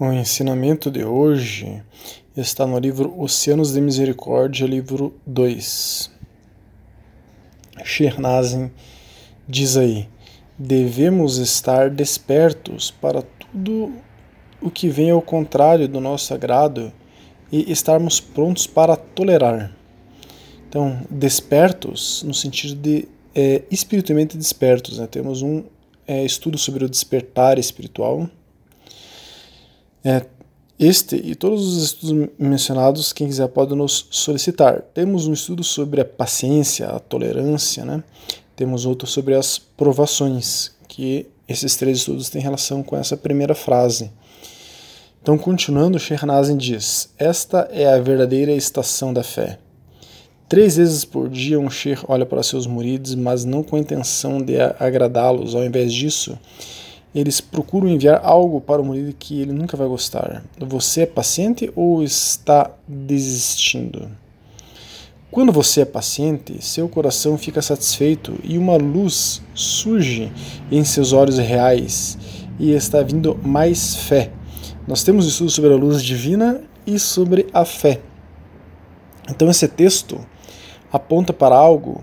O ensinamento de hoje está no livro Oceanos de Misericórdia, livro 2. Shernazin diz aí: devemos estar despertos para tudo o que vem ao contrário do nosso agrado e estarmos prontos para tolerar. Então, despertos no sentido de é, espiritualmente despertos. Né? Temos um é, estudo sobre o despertar espiritual é, este e todos os estudos mencionados, quem quiser pode nos solicitar. Temos um estudo sobre a paciência, a tolerância, né? Temos outro sobre as provações, que esses três estudos têm relação com essa primeira frase. Então, continuando, Shernazin diz: Esta é a verdadeira estação da fé. Três vezes por dia um Sher olha para seus muridos, mas não com a intenção de agradá-los. Ao invés disso, eles procuram enviar algo para o marido que ele nunca vai gostar. Você é paciente ou está desistindo? Quando você é paciente, seu coração fica satisfeito e uma luz surge em seus olhos reais e está vindo mais fé. Nós temos estudo sobre a luz divina e sobre a fé. Então esse texto aponta para algo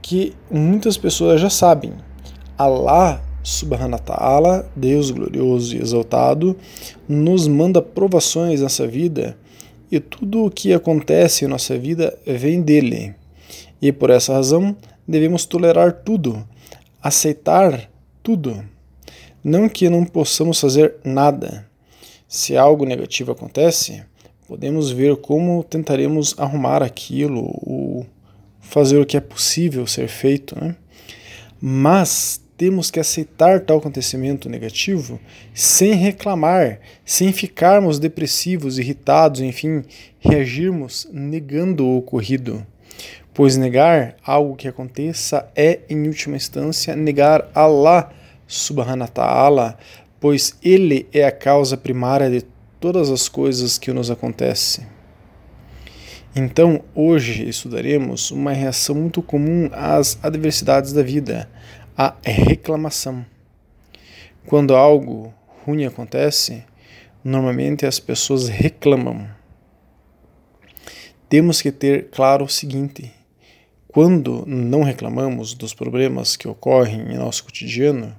que muitas pessoas já sabem. Allah Subhanahu Ta'ala, Deus glorioso e exaltado, nos manda provações nessa vida e tudo o que acontece em nossa vida vem dele. E por essa razão devemos tolerar tudo, aceitar tudo. Não que não possamos fazer nada. Se algo negativo acontece, podemos ver como tentaremos arrumar aquilo ou fazer o que é possível ser feito. Né? Mas temos que aceitar tal acontecimento negativo sem reclamar, sem ficarmos depressivos, irritados, enfim, reagirmos negando o ocorrido. Pois negar algo que aconteça é, em última instância, negar Allah subhanahu wa ta'ala, pois Ele é a causa primária de todas as coisas que nos acontecem. Então, hoje estudaremos uma reação muito comum às adversidades da vida, a reclamação. Quando algo ruim acontece, normalmente as pessoas reclamam. Temos que ter claro o seguinte: quando não reclamamos dos problemas que ocorrem em nosso cotidiano,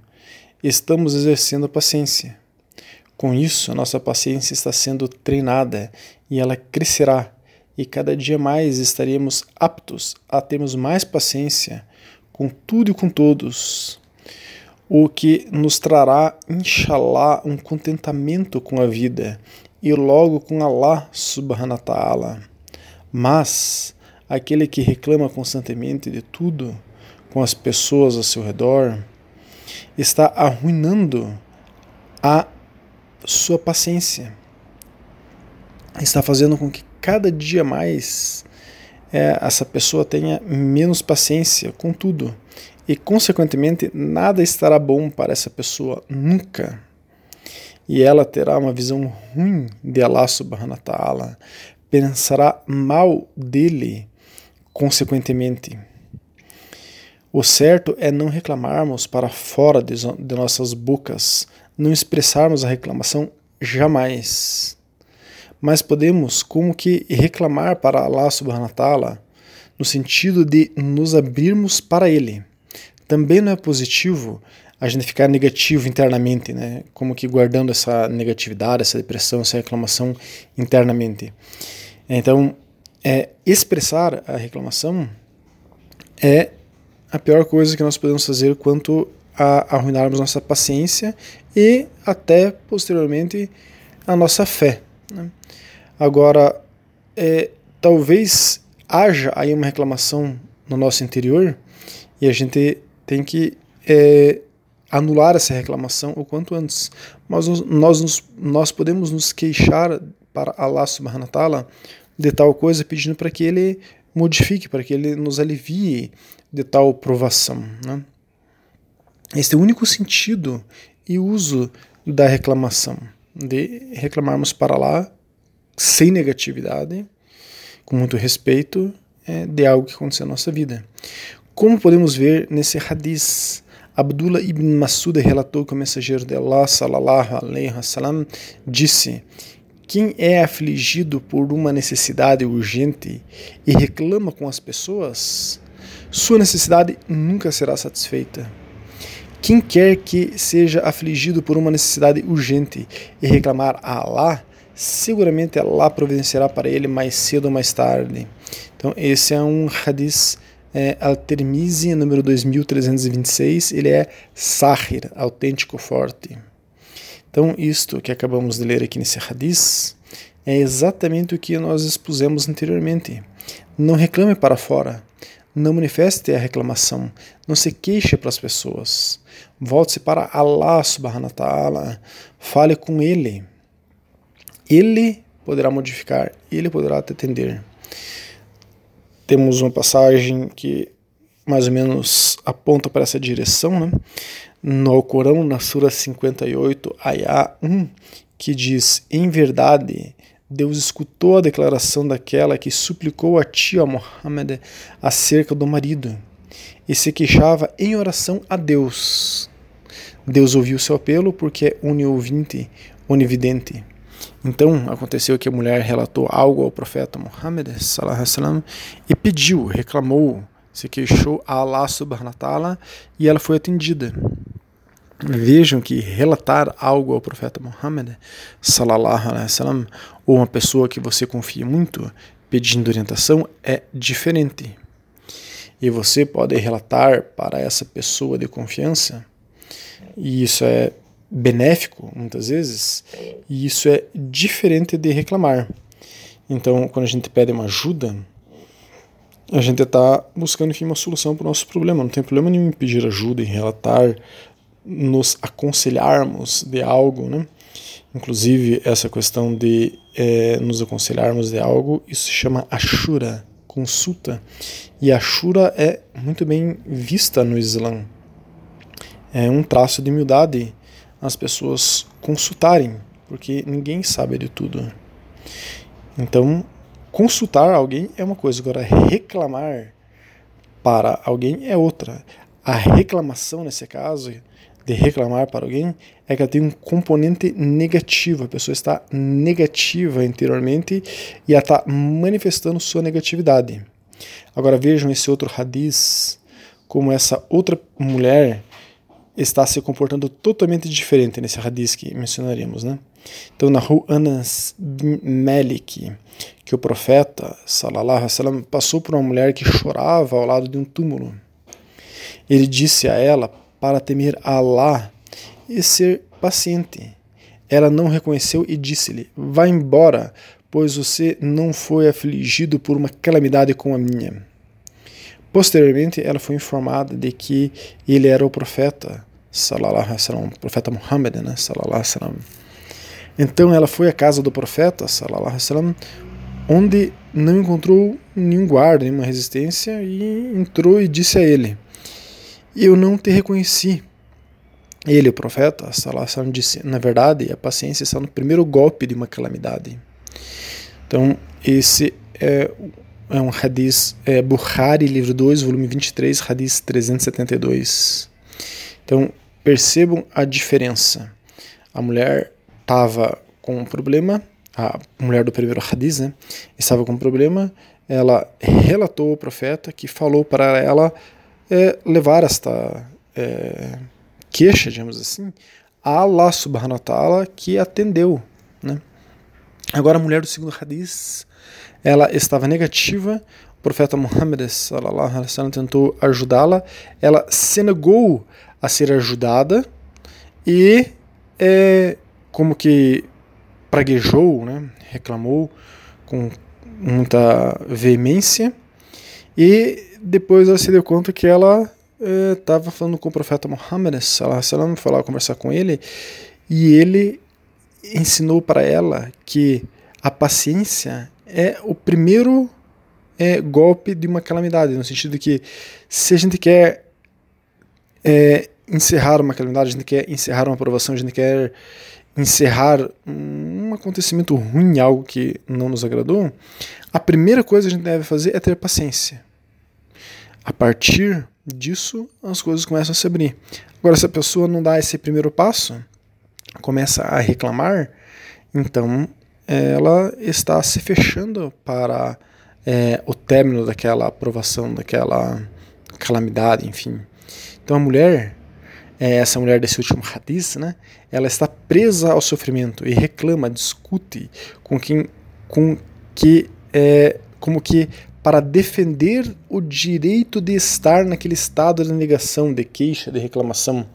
estamos exercendo paciência. Com isso, nossa paciência está sendo treinada e ela crescerá, e cada dia mais estaremos aptos a termos mais paciência com tudo e com todos, o que nos trará, inshallah, um contentamento com a vida e logo com Allah subhanahu wa ta'ala. Mas aquele que reclama constantemente de tudo, com as pessoas ao seu redor, está arruinando a sua paciência. Está fazendo com que cada dia mais é, essa pessoa tenha menos paciência com tudo e, consequentemente, nada estará bom para essa pessoa nunca. E ela terá uma visão ruim de Allah subhanahu wa ta'ala, pensará mal dele, consequentemente. O certo é não reclamarmos para fora de, de nossas bocas, não expressarmos a reclamação jamais mas podemos como que reclamar para Allah subhanahu wa ta'ala no sentido de nos abrirmos para ele. Também não é positivo a gente ficar negativo internamente, né? Como que guardando essa negatividade, essa depressão, essa reclamação internamente. Então, é, expressar a reclamação é a pior coisa que nós podemos fazer quanto a arruinarmos nossa paciência e até posteriormente a nossa fé. Né? Agora, é, talvez haja aí uma reclamação no nosso interior e a gente tem que é, anular essa reclamação o quanto antes. Mas nós, nós, nós podemos nos queixar para Allah subhanahu wa ta'ala de tal coisa pedindo para que ele modifique, para que ele nos alivie de tal provação. Né? É o único sentido e uso da reclamação, de reclamarmos para lá sem negatividade, com muito respeito, é, de algo que aconteceu na nossa vida. Como podemos ver nesse hadith, Abdullah ibn Masud relatou que o mensageiro de Allah, salallahu alaihi wasallam, disse: Quem é afligido por uma necessidade urgente e reclama com as pessoas, sua necessidade nunca será satisfeita. Quem quer que seja afligido por uma necessidade urgente e reclamar a Allah, seguramente Allah providenciará para ele mais cedo ou mais tarde. Então, esse é um hadith é, Al-Tirmizi, número 2326, ele é Sahir, autêntico forte. Então, isto que acabamos de ler aqui nesse hadith é exatamente o que nós expusemos anteriormente. Não reclame para fora, não manifeste a reclamação, não se queixe para as pessoas. Volte-se para Allah subhanahu wa ta'ala, fale com Ele. Ele poderá modificar, Ele poderá te atender temos uma passagem que mais ou menos aponta para essa direção, né? no Alcorão, na Sura 58, Ayah 1, que diz: Em verdade, Deus escutou a declaração daquela que suplicou a tia Muhammad acerca do marido e se queixava em oração a Deus. Deus ouviu seu apelo porque é oniovinte, onividente. Então aconteceu que a mulher relatou algo ao profeta Muhammad e pediu, reclamou, se queixou a Allah subhanahu wa ta'ala e ela foi atendida. Vejam que relatar algo ao profeta Muhammad sallallahu alaihi wasallam ou uma pessoa que você confia muito pedindo orientação é diferente. E você pode relatar para essa pessoa de confiança, e isso é benéfico, muitas vezes, e isso é diferente de reclamar. Então, quando a gente pede uma ajuda, a gente está buscando, enfim, uma solução para o nosso problema. Não tem problema nenhum em pedir ajuda, em relatar, nos aconselharmos de algo, né? Inclusive, essa questão de é, nos aconselharmos de algo, isso se chama ashura, consulta. E ashura é muito bem vista no Islã. É um traço de humildade as pessoas consultarem, porque ninguém sabe de tudo. Então, consultar alguém é uma coisa, agora reclamar para alguém é outra. A reclamação, nesse caso, de reclamar para alguém, é que ela tem um componente negativo. A pessoa está negativa interiormente e ela está manifestando sua negatividade. Agora vejam esse outro hadith, como essa outra mulher está se comportando totalmente diferente nesse hadith que mencionaremos, né? Então, na rua Anas Malik, que o profeta, sallallahu alaihi passou por uma mulher que chorava ao lado de um túmulo. Ele disse a ela para temer Allah e ser paciente. Ela não reconheceu e disse-lhe: Vá embora, pois você não foi afligido por uma calamidade como a minha. Posteriormente, ela foi informada de que ele era o profeta, sallallahu alaihi o profeta Muhammad, né, sallallahu alaihi. Então ela foi à casa do profeta, sallallahu alaihi onde não encontrou nenhum guarda, nenhuma resistência e entrou e disse a ele: Eu não te reconheci. Ele, o profeta, wasallam, disse: Na verdade, a paciência está no primeiro golpe de uma calamidade. Então, esse é é um hadith é, Bukhari, livro 2, volume 23, hadith 372. Então, percebam a diferença. A mulher estava com um problema, a mulher do primeiro hadith, né, estava com um problema, ela relatou ao profeta que falou para ela é, levar esta é, queixa, digamos assim, a Allah subhanahu wa ta'ala que atendeu. Né? Agora a mulher do segundo hadith ela estava negativa, o profeta Muhammad sallallahu alaihi tentou ajudá-la, ela se negou a ser ajudada e é, como que praguejou, né, reclamou com muita veemência e depois ela se deu conta que ela estava é, falando com o profeta Muhammad foi lá conversar com ele e ele ensinou para ela que a paciência é o primeiro é, golpe de uma calamidade, no sentido que se a gente quer é, encerrar uma calamidade, a gente quer encerrar uma aprovação, a gente quer encerrar um acontecimento ruim, algo que não nos agradou, a primeira coisa que a gente deve fazer é ter paciência. A partir disso as coisas começam a se abrir. Agora, se a pessoa não dá esse primeiro passo, começa a reclamar, então ela está se fechando para é, o término daquela aprovação, daquela calamidade, enfim. Então a mulher, é, essa mulher desse último hadith, né, ela está presa ao sofrimento e reclama, discute com quem, com que, é, como que para defender o direito de estar naquele estado de negação, de queixa, de reclamação.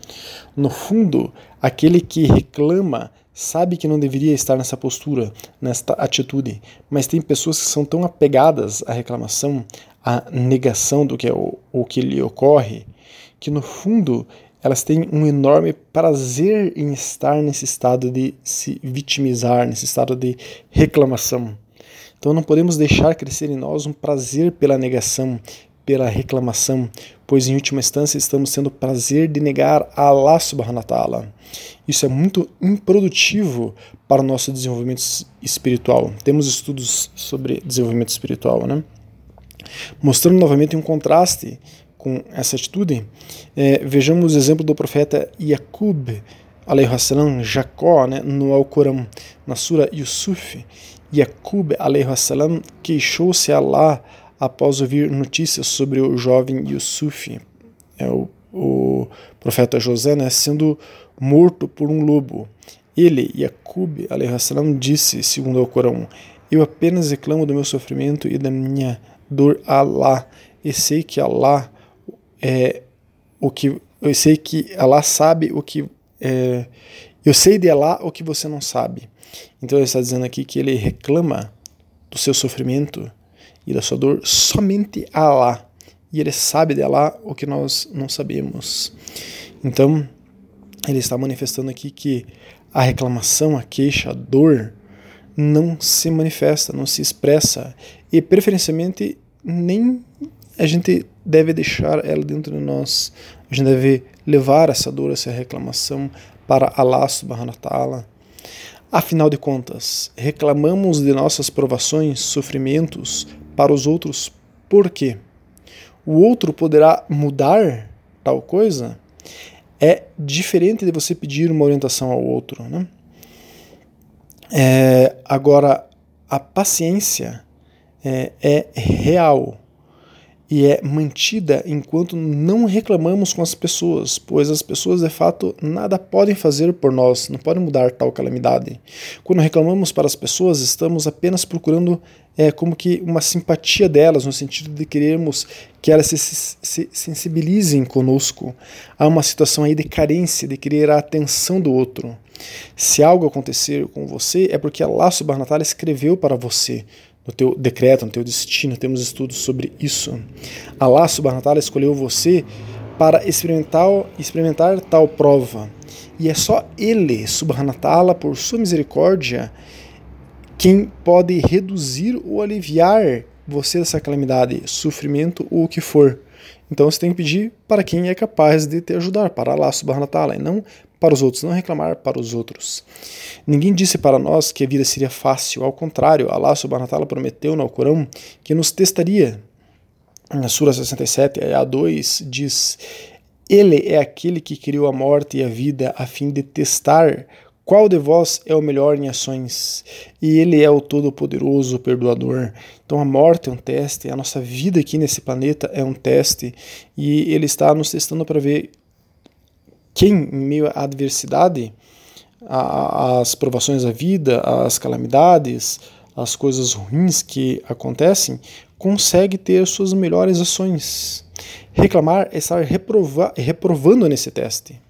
No fundo, aquele que reclama sabe que não deveria estar nessa postura, nesta atitude, mas tem pessoas que são tão apegadas à reclamação, à negação do que é o, o que lhe ocorre, que no fundo elas têm um enorme prazer em estar nesse estado de se vitimizar, nesse estado de reclamação. Então não podemos deixar crescer em nós um prazer pela negação, pela reclamação, pois em última instância estamos tendo prazer de negar a Allah subhanahu wa ta'ala. Isso é muito improdutivo para o nosso desenvolvimento espiritual. Temos estudos sobre desenvolvimento espiritual, né? Mostrando novamente um contraste com essa atitude, é, vejamos o exemplo do profeta Yaqub, salam, Jacó, né, no Alcorão, na Sura Yusuf. Yaqub, salam, queixou-se a Allah após ouvir notícias sobre o jovem Yusuf, é o, o profeta José, né, sendo morto por um lobo. Ele, Yaqub, salam, disse, segundo o Corão, eu apenas reclamo do meu sofrimento e da minha dor a Allah, e sei que Allah é o que eu sei que Allah sabe o que é, eu sei de Allah o que você não sabe. Então ele está dizendo aqui que ele reclama do seu sofrimento e da sua dor somente a Allah. E ele sabe dela o que nós não sabemos. Então, ele está manifestando aqui que a reclamação, a queixa, a dor não se manifesta, não se expressa e preferencialmente nem a gente deve deixar ela dentro de nós. A gente deve levar essa dor, essa reclamação para Allah subhanahu wa ta'ala. Afinal de contas, reclamamos de nossas provações, sofrimentos, para os outros por quê? O outro poderá mudar tal coisa? É diferente de você pedir uma orientação ao outro. Né? É, agora, a paciência é, é real e é mantida enquanto não reclamamos com as pessoas, pois as pessoas de fato nada podem fazer por nós, não podem mudar tal calamidade. Quando reclamamos para as pessoas, estamos apenas procurando é, como que uma simpatia delas, no sentido de querermos que elas se, se sensibilizem conosco. Há uma situação aí de carência, de querer a atenção do outro. Se algo acontecer com você, é porque Allah subhanahu escreveu para você no teu decreto, no teu destino. Temos estudos sobre isso. Allah subhanahu wa ta'ala escolheu você para experimentar, experimentar tal prova. E é só Ele, subhanahu wa ta'ala, por sua misericórdia, quem pode reduzir ou aliviar você dessa calamidade, sofrimento ou o que for. Então você tem que pedir para quem é capaz de te ajudar, para Allah subhanahu wa ta'ala, e não para os outros, não reclamar para os outros. Ninguém disse para nós que a vida seria fácil, ao contrário, Allah subhanahu wa prometeu no Alcorão que nos testaria. Na Sura 67, a 2 diz: Ele é aquele que criou a morte e a vida a fim de testar qual de vós é o melhor em ações? E Ele é o Todo-Poderoso, o Perdoador. Então a morte é um teste, a nossa vida aqui nesse planeta é um teste, e Ele está nos testando para ver quem, em meio à adversidade, às provações da vida, às calamidades, às coisas ruins que acontecem, consegue ter suas melhores ações. Reclamar é estar reprova reprovando nesse teste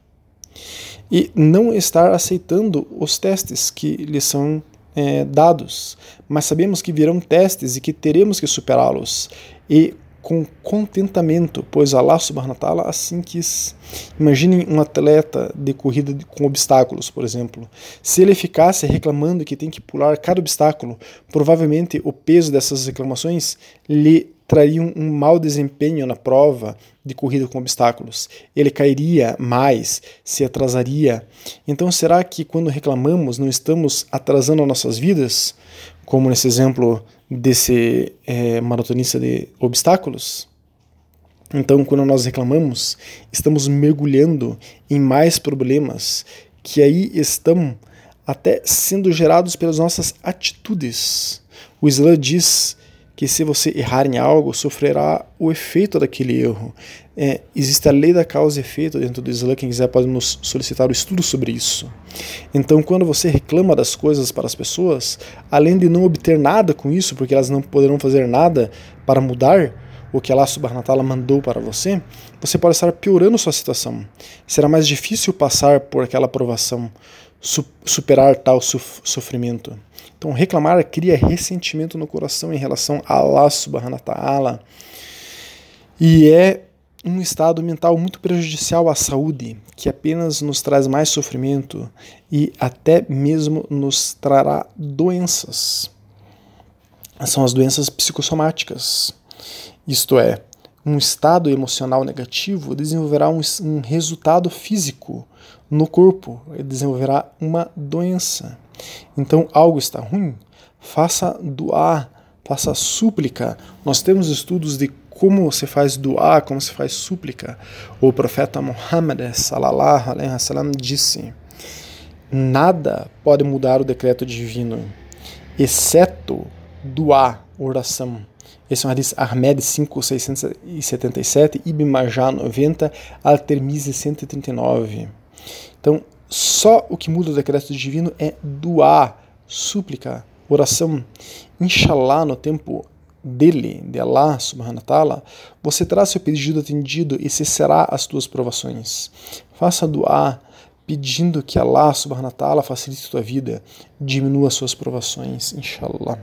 e não estar aceitando os testes que lhe são é, dados. Mas sabemos que virão testes e que teremos que superá-los. E com contentamento, pois Allah subhanahu wa ta'ala assim quis. Imaginem um atleta de corrida com obstáculos, por exemplo. Se ele ficasse reclamando que tem que pular cada obstáculo, provavelmente o peso dessas reclamações lhe traria um mau desempenho na prova de corrida com obstáculos. Ele cairia mais, se atrasaria. Então, será que quando reclamamos não estamos atrasando nossas vidas? Como nesse exemplo desse é, maratonista de obstáculos? Então, quando nós reclamamos, estamos mergulhando em mais problemas que aí estão até sendo gerados pelas nossas atitudes. O Islã diz que se você errar em algo, sofrerá o efeito daquele erro. É, existe a lei da causa e efeito dentro do Islã, quem quiser pode nos solicitar o estudo sobre isso. Então, quando você reclama das coisas para as pessoas, além de não obter nada com isso, porque elas não poderão fazer nada para mudar, o que Allah subhanahu wa ta'ala mandou para você, você pode estar piorando sua situação. Será mais difícil passar por aquela provação, su superar tal sofrimento. Então, reclamar cria ressentimento no coração em relação a Allah subhanahu wa ta'ala e é um estado mental muito prejudicial à saúde, que apenas nos traz mais sofrimento e até mesmo nos trará doenças. São as doenças psicossomáticas. Isto é, um estado emocional negativo desenvolverá um, um resultado físico no corpo, desenvolverá uma doença. Então, algo está ruim, faça doar, faça súplica. Nós temos estudos de como se faz doar, como se faz súplica. O profeta Muhammad sallallahu alaihi wasallam disse: Nada pode mudar o decreto divino, exceto doar, oração. Esse é um hadith Ahmed 5677, Ibn Majah 90, Al-Tirmizi 139. Então, só o que muda o decreto divino é doar, súplica, oração. Inshallah, no tempo dele, de Allah subhanahu wa ta'ala, você terá seu pedido atendido e cessará as tuas provações. Faça doar, pedindo que Allah subhanahu wa ta'ala facilite a tua vida, diminua suas provações, inshallah.